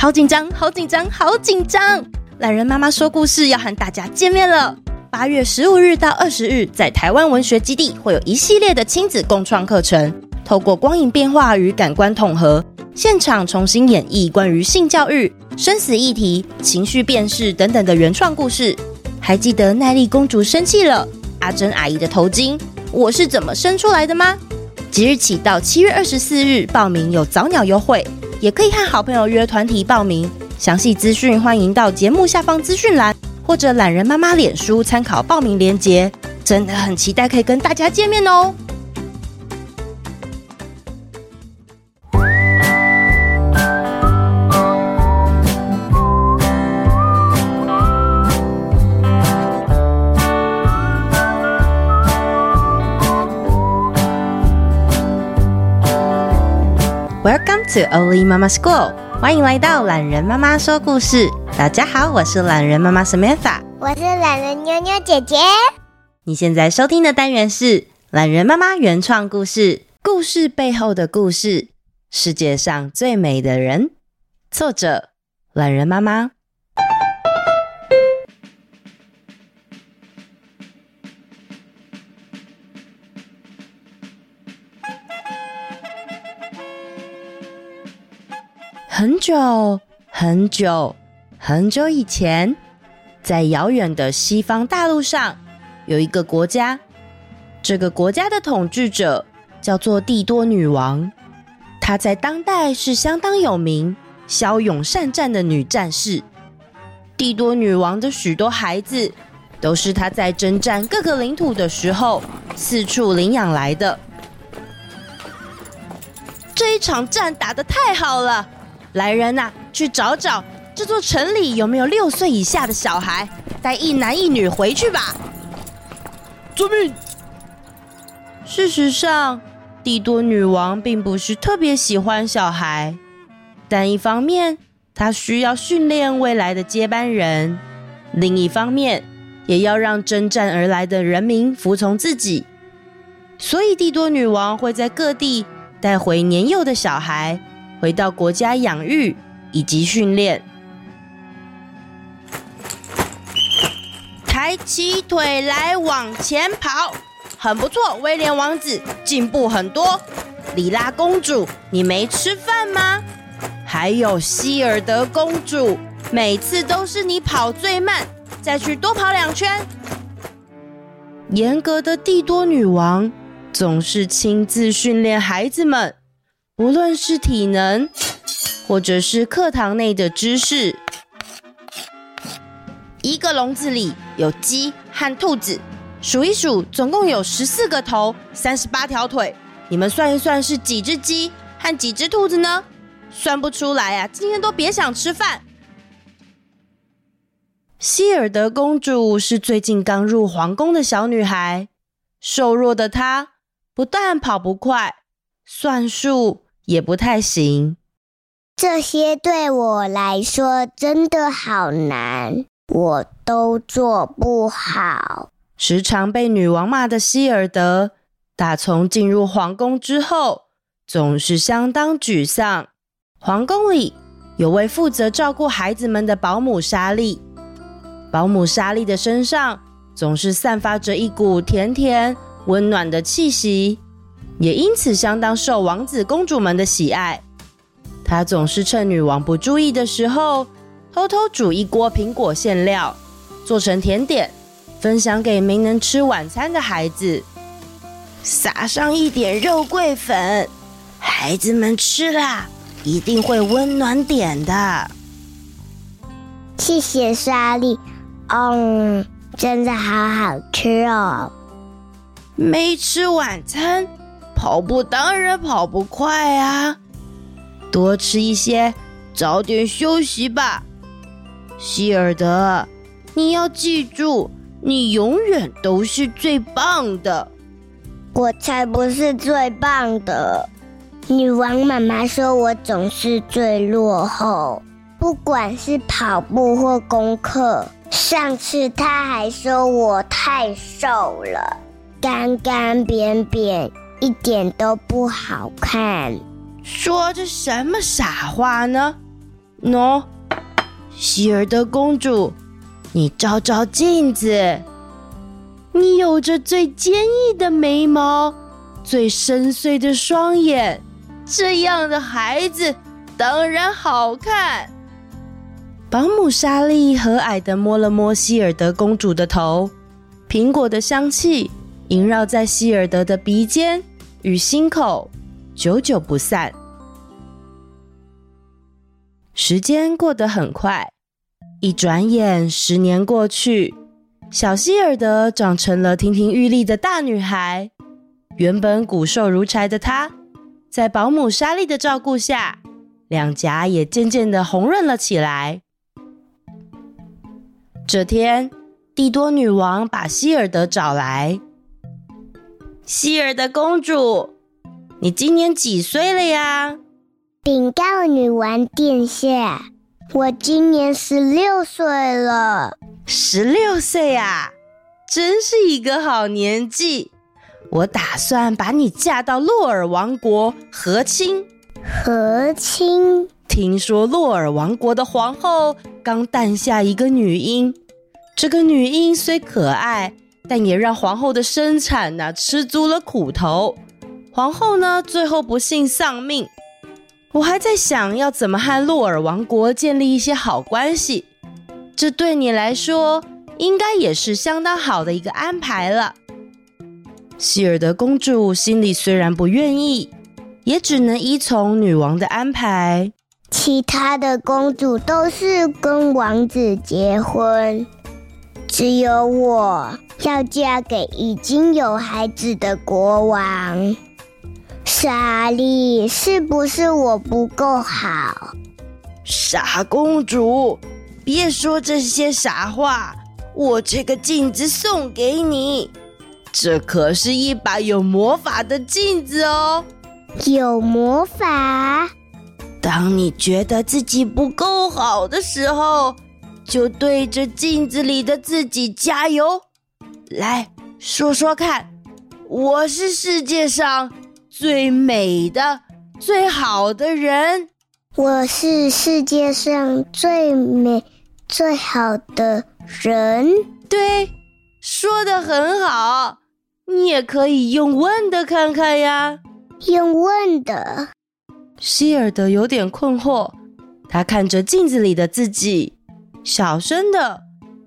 好紧张，好紧张，好紧张！懒人妈妈说故事要和大家见面了。八月十五日到二十日，在台湾文学基地会有一系列的亲子共创课程，透过光影变化与感官统合，现场重新演绎关于性教育、生死议题、情绪辨识等等的原创故事。还记得奈莉公主生气了，阿珍阿姨的头巾，我是怎么生出来的吗？即日起到七月二十四日报名有早鸟优惠，也可以和好朋友约团体报名。详细资讯欢迎到节目下方资讯栏或者懒人妈妈脸书参考报名链接。真的很期待可以跟大家见面哦 to Oli Mama School，欢迎来到懒人妈妈说故事。大家好，我是懒人妈妈 Samantha，我是懒人妞妞姐姐。你现在收听的单元是懒人妈妈原创故事，故事背后的故事，世界上最美的人。作者：懒人妈妈。很久很久很久以前，在遥远的西方大陆上，有一个国家。这个国家的统治者叫做帝多女王，她在当代是相当有名、骁勇善战的女战士。帝多女王的许多孩子，都是她在征战各个领土的时候四处领养来的。这一场战打得太好了！来人呐、去找找这座城里有没有六岁以下的小孩，带一男一女回去吧。遵命。事实上，帝多女王并不是特别喜欢小孩，但一方面她需要训练未来的接班人，另一方面也要让征战而来的人民服从自己，所以帝多女王会在各地带回年幼的小孩。回到国家养育以及训练，抬起腿来往前跑，很不错，威廉王子进步很多。里拉公主，你没吃饭吗？还有希尔德公主，每次都是你跑最慢，再去多跑两圈。严格的帝多女王总是亲自训练孩子们。无论是体能，或者是课堂内的知识，一个笼子里有鸡和兔子，数一数，总共有十四个头，三十八条腿。你们算一算，是几只鸡和几只兔子呢？算不出来啊！今天都别想吃饭。希尔德公主是最近刚入皇宫的小女孩，瘦弱的她不但跑不快，算术。也不太行，这些对我来说真的好难，我都做不好。时常被女王骂的希尔德，打从进入皇宫之后，总是相当沮丧。皇宫里有位负责照顾孩子们的保姆莎莉，保姆莎莉的身上总是散发着一股甜甜温暖的气息。也因此相当受王子公主们的喜爱。他总是趁女王不注意的时候，偷偷煮一锅苹果馅料，做成甜点，分享给没能吃晚餐的孩子。撒上一点肉桂粉，孩子们吃了一定会温暖点的。谢谢莎莉，嗯，真的好好吃哦。没吃晚餐。跑步当然跑不快啊，多吃一些，早点休息吧。希尔德，你要记住，你永远都是最棒的。我才不是最棒的，女王妈妈说我总是最落后，不管是跑步或功课。上次她还说我太瘦了，干干扁扁。一点都不好看，说着什么傻话呢？喏，希尔德公主，你照照镜子，你有着最坚毅的眉毛，最深邃的双眼，这样的孩子当然好看。保姆莎莉和蔼地摸了摸希尔德公主的头，苹果的香气萦绕在希尔德的鼻尖与心口，久久不散。时间过得很快，一转眼十年过去，小希尔德长成了亭亭玉立的大女孩。原本骨瘦如柴的她，在保姆莎莉的照顾下，两颊也渐渐的红润了起来。这天，蒂多女王把希尔德找来。希尔的公主，你今年几岁了呀？禀告女王殿下，我今年十六岁了。十六岁啊，真是一个好年纪。我打算把你嫁到洛尔王国和亲。和亲？听说洛尔王国的皇后刚诞下一个女婴，这个女婴虽可爱，但也让皇后的生产呐吃足了苦头。皇后呢，最后不幸丧命。我还在想要怎么和洛尔王国建立一些好关系，这对你来说应该也是相当好的一个安排了。希尔德公主心里虽然不愿意，也只能依从女王的安排。其他的公主都是跟王子结婚，只有我要嫁给已经有孩子的国王。莎莉，是不是我不够好？傻公主，别说这些傻话。我这个镜子送给你，这可是一把有魔法的镜子哦。有魔法？当你觉得自己不够好的时候，就对着镜子里的自己加油。来，说说看，我是世界上。最美的、最好的人，我是世界上最美、最好的人。对，说的很好。你也可以用问的看看呀。用问的。希尔德有点困惑，他看着镜子里的自己，小声的、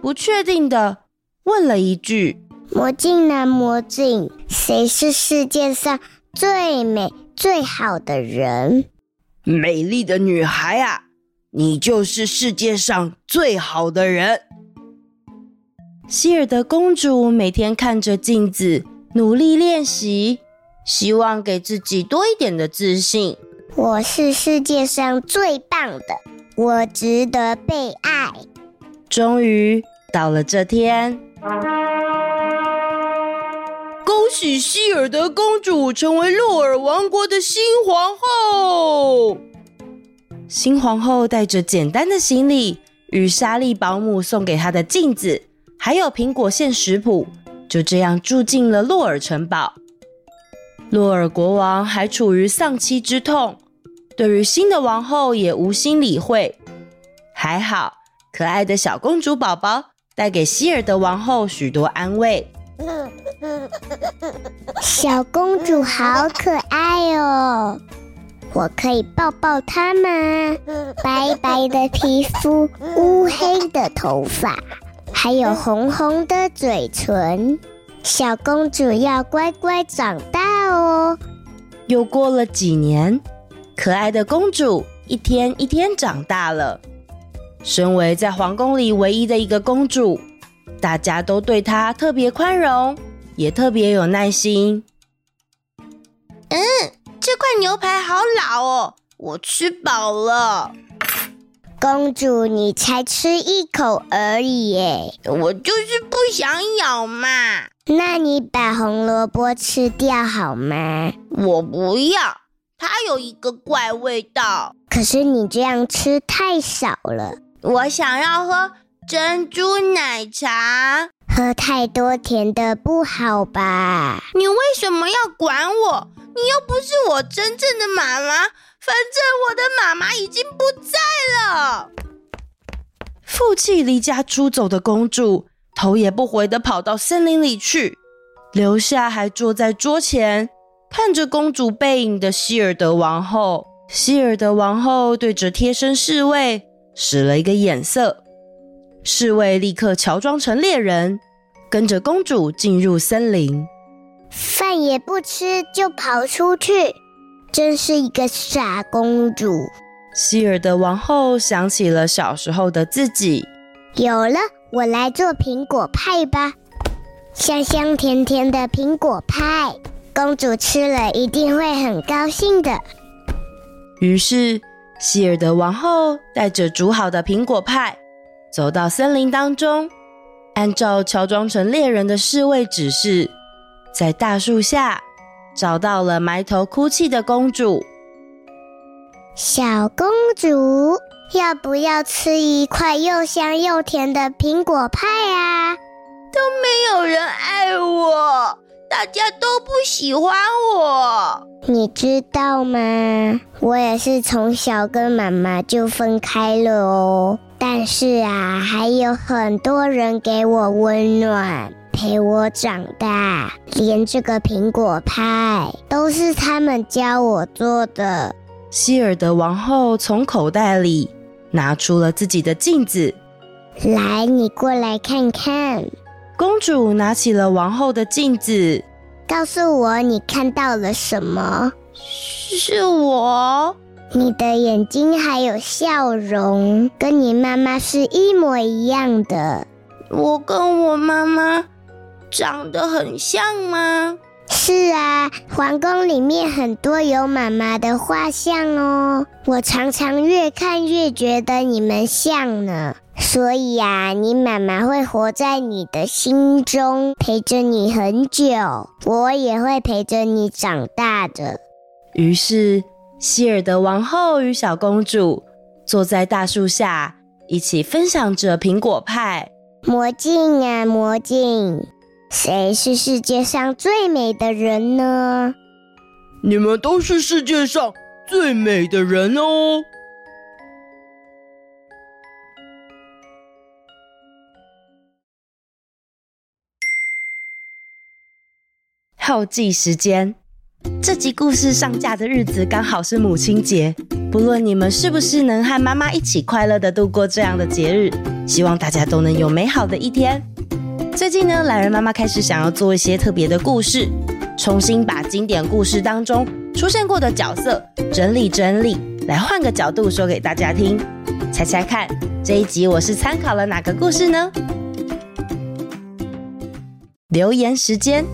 不确定的问了一句：“魔镜男，魔镜，谁是世界上？”最美最好的人，美丽的女孩啊，你就是世界上最好的人。希尔德公主每天看着镜子，努力练习，希望给自己多一点的自信。我是世界上最棒的，我值得被爱。终于到了这天。恭喜希尔德公主成为洛尔王国的新皇后。新皇后带着简单的行李与莎莉保姆送给她的镜子，还有苹果馅食谱，就这样住进了洛尔城堡。洛尔国王还处于丧妻之痛，对于新的王后也无心理会。还好，可爱的小公主宝宝带给希尔德王后许多安慰。小公主好可爱哦，我可以抱抱她吗？白白的皮肤，乌黑的头发，还有红红的嘴唇。小公主要乖乖长大哦。又过了几年，可爱的公主一天一天长大了。身为在皇宫里唯一的一个公主。大家都对她特别宽容，也特别有耐心。嗯，这块牛排好老哦，我吃饱了。公主，你才吃一口而已耶，我就是不想咬嘛。那你把红萝卜吃掉好吗？我不要，它有一个怪味道。可是你这样吃太少了，我想要喝。珍珠奶茶，喝太多甜的不好吧？你为什么要管我？你又不是我真正的妈妈。反正我的妈妈已经不在了负气离家出走的公主，头也不回的跑到森林里去，留下还坐在桌前看着公主背影的希尔德王后。希尔德王后对着贴身侍卫使了一个眼色，侍卫立刻乔装成猎人，跟着公主进入森林。饭也不吃就跑出去，真是一个傻公主。希尔德王后想起了小时候的自己，有了，我来做苹果派吧，香香甜甜的苹果派，公主吃了一定会很高兴的。于是，希尔德王后带着煮好的苹果派，走到森林当中，按照乔装成猎人的侍卫指示，在大树下找到了埋头哭泣的公主。小公主，要不要吃一块又香又甜的苹果派啊？都没有人爱我。大家都不喜欢我，你知道吗？我也是从小跟妈妈就分开了哦。但是啊，还有很多人给我温暖，陪我长大，连这个苹果派都是他们教我做的。希尔德王后从口袋里拿出了自己的镜子，来，你过来看看。公主拿起了王后的镜子，告诉我你看到了什么？是我。你的眼睛还有笑容，跟你妈妈是一模一样的。我跟我妈妈长得很像吗？是啊，皇宫里面很多有妈妈的画像哦。我常常越看越觉得你们像呢。所以呀，你妈妈会活在你的心中，陪着你很久。我也会陪着你长大的。于是，希尔德王后与小公主坐在大树下，一起分享着苹果派。魔镜啊，魔镜，谁是世界上最美的人呢？你们都是世界上最美的人哦。后记时间，这集故事上架的日子刚好是母亲节。不论你们是不是能和妈妈一起快乐地度过这样的节日，希望大家都能有美好的一天。最近呢，懒人妈妈开始想要做一些特别的故事，重新把经典故事当中出现过的角色整理整理，来换个角度说给大家听。猜猜看，这一集我是参考了哪个故事呢？留言时间。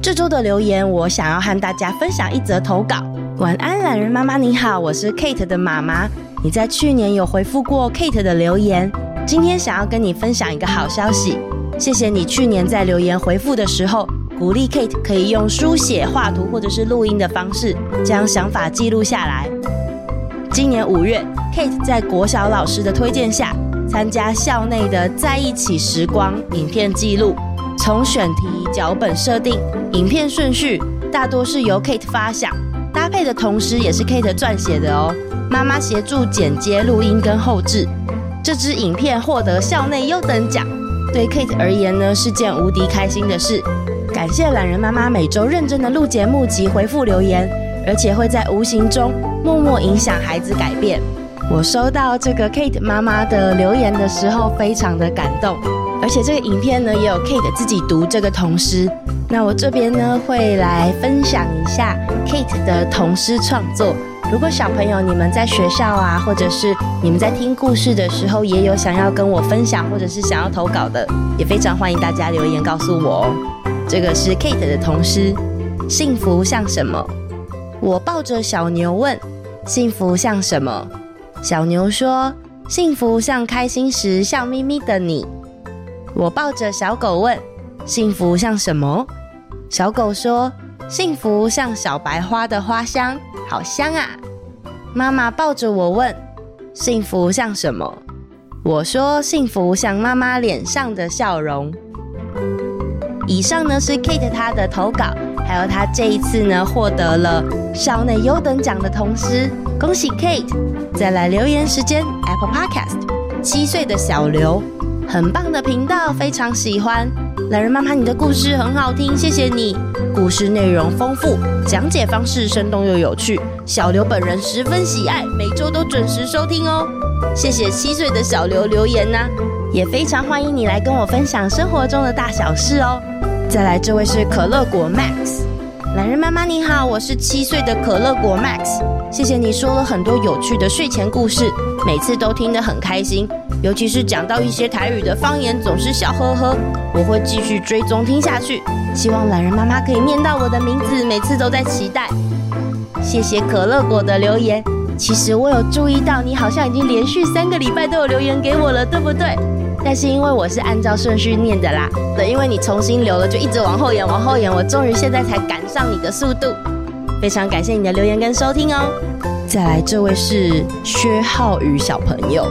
这周的留言，我想要和大家分享一则投稿。晚安，懒人妈妈，你好，我是 Kate 的妈妈。你在去年有回复过 Kate 的留言，今天想要跟你分享一个好消息。谢谢你去年在留言回复的时候，鼓励 Kate 可以用书写、画图或者是录音的方式，将想法记录下来。今年五月，Kate 在国小老师的推荐下，参加校内的在一起时光影片记录。从选题、脚本设定、影片顺序，大多是由 Kate 发想，搭配的同时也是 Kate 撰写的哦。妈妈协助剪接、录音跟后制。这支影片获得校内优等奖，对 Kate 而言呢是件无敌开心的事。感谢懒人妈妈每周认真的录节目及回复留言，而且会在无形中默默影响孩子改变。我收到这个 Kate 妈妈的留言的时候，非常的感动。而且这个影片呢，也有 Kate 自己读这个童诗。那我这边呢，会来分享一下 Kate 的童诗创作。如果小朋友你们在学校啊，或者是你们在听故事的时候，也有想要跟我分享，或者是想要投稿的，也非常欢迎大家留言告诉我哦。这个是 Kate 的童诗，幸福像什么？我抱着小牛问，幸福像什么？小牛说，幸福像开心时笑眯眯的你。我抱着小狗问：“幸福像什么？”小狗说：“幸福像小白花的花香，好香啊！”妈妈抱着我问：“幸福像什么？”我说：“幸福像妈妈脸上的笑容。”以上呢是 Kate 她的投稿，还有她这一次呢获得了校内优等奖的同时，恭喜 Kate！再来留言时间，Apple Podcast。七岁的小刘，很棒的频道，非常喜欢。懒人妈妈，你的故事很好听，谢谢你。故事内容丰富，讲解方式生动又有趣，小刘本人十分喜爱，每周都准时收听哦。谢谢七岁的小刘留言呢、也非常欢迎你来跟我分享生活中的大小事哦。再来，这位是可乐果 Max。懒人妈妈你好，我是七岁的可乐果 Max。谢谢你说了很多有趣的睡前故事，每次都听得很开心。尤其是讲到一些台语的方言，总是笑呵呵。我会继续追踪听下去，希望懒人妈妈可以念到我的名字，每次都在期待。谢谢可乐果的留言。其实我有注意到，你好像已经连续三个礼拜都有留言给我了，对不对？但是因为我是按照顺序念的啦，对，因为你重新留了，就一直往后延，往后延，我终于现在才赶上你的速度。非常感谢你的留言跟收听哦。再来，这位是薛浩宇小朋友，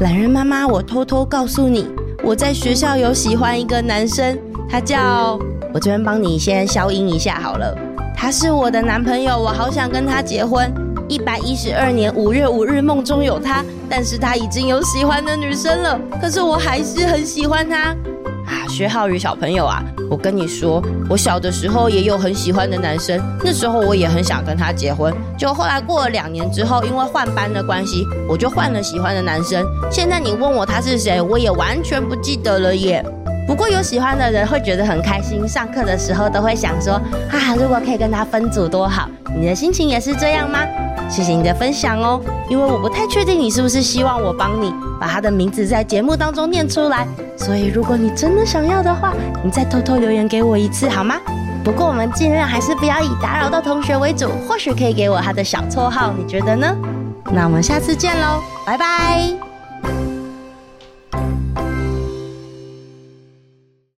懒人妈妈，我偷偷告诉你，我在学校有喜欢一个男生，他叫……我这边帮你先消音一下好了，他是我的男朋友，我好想跟他结婚。一百一十二年五月五日，梦中有他，但是他已经有喜欢的女生了，可是我还是很喜欢他。薛浩宇小朋友啊，我跟你说，我小的时候也有很喜欢的男生，那时候我也很想跟他结婚，就后来过了两年之后，因为换班的关系，我就换了喜欢的男生。现在你问我他是谁，我也完全不记得了耶。不过有喜欢的人会觉得很开心，上课的时候都会想说，啊，如果可以跟他分组多好。你的心情也是这样吗？谢谢你的分享哦，因为我不太确定你是不是希望我帮你把他的名字在节目当中念出来，所以如果你真的想要的话，你再偷偷留言给我一次好吗？不过我们尽量还是不要以打扰到同学为主，或许可以给我他的小绰号，你觉得呢？那我们下次见喽，拜拜。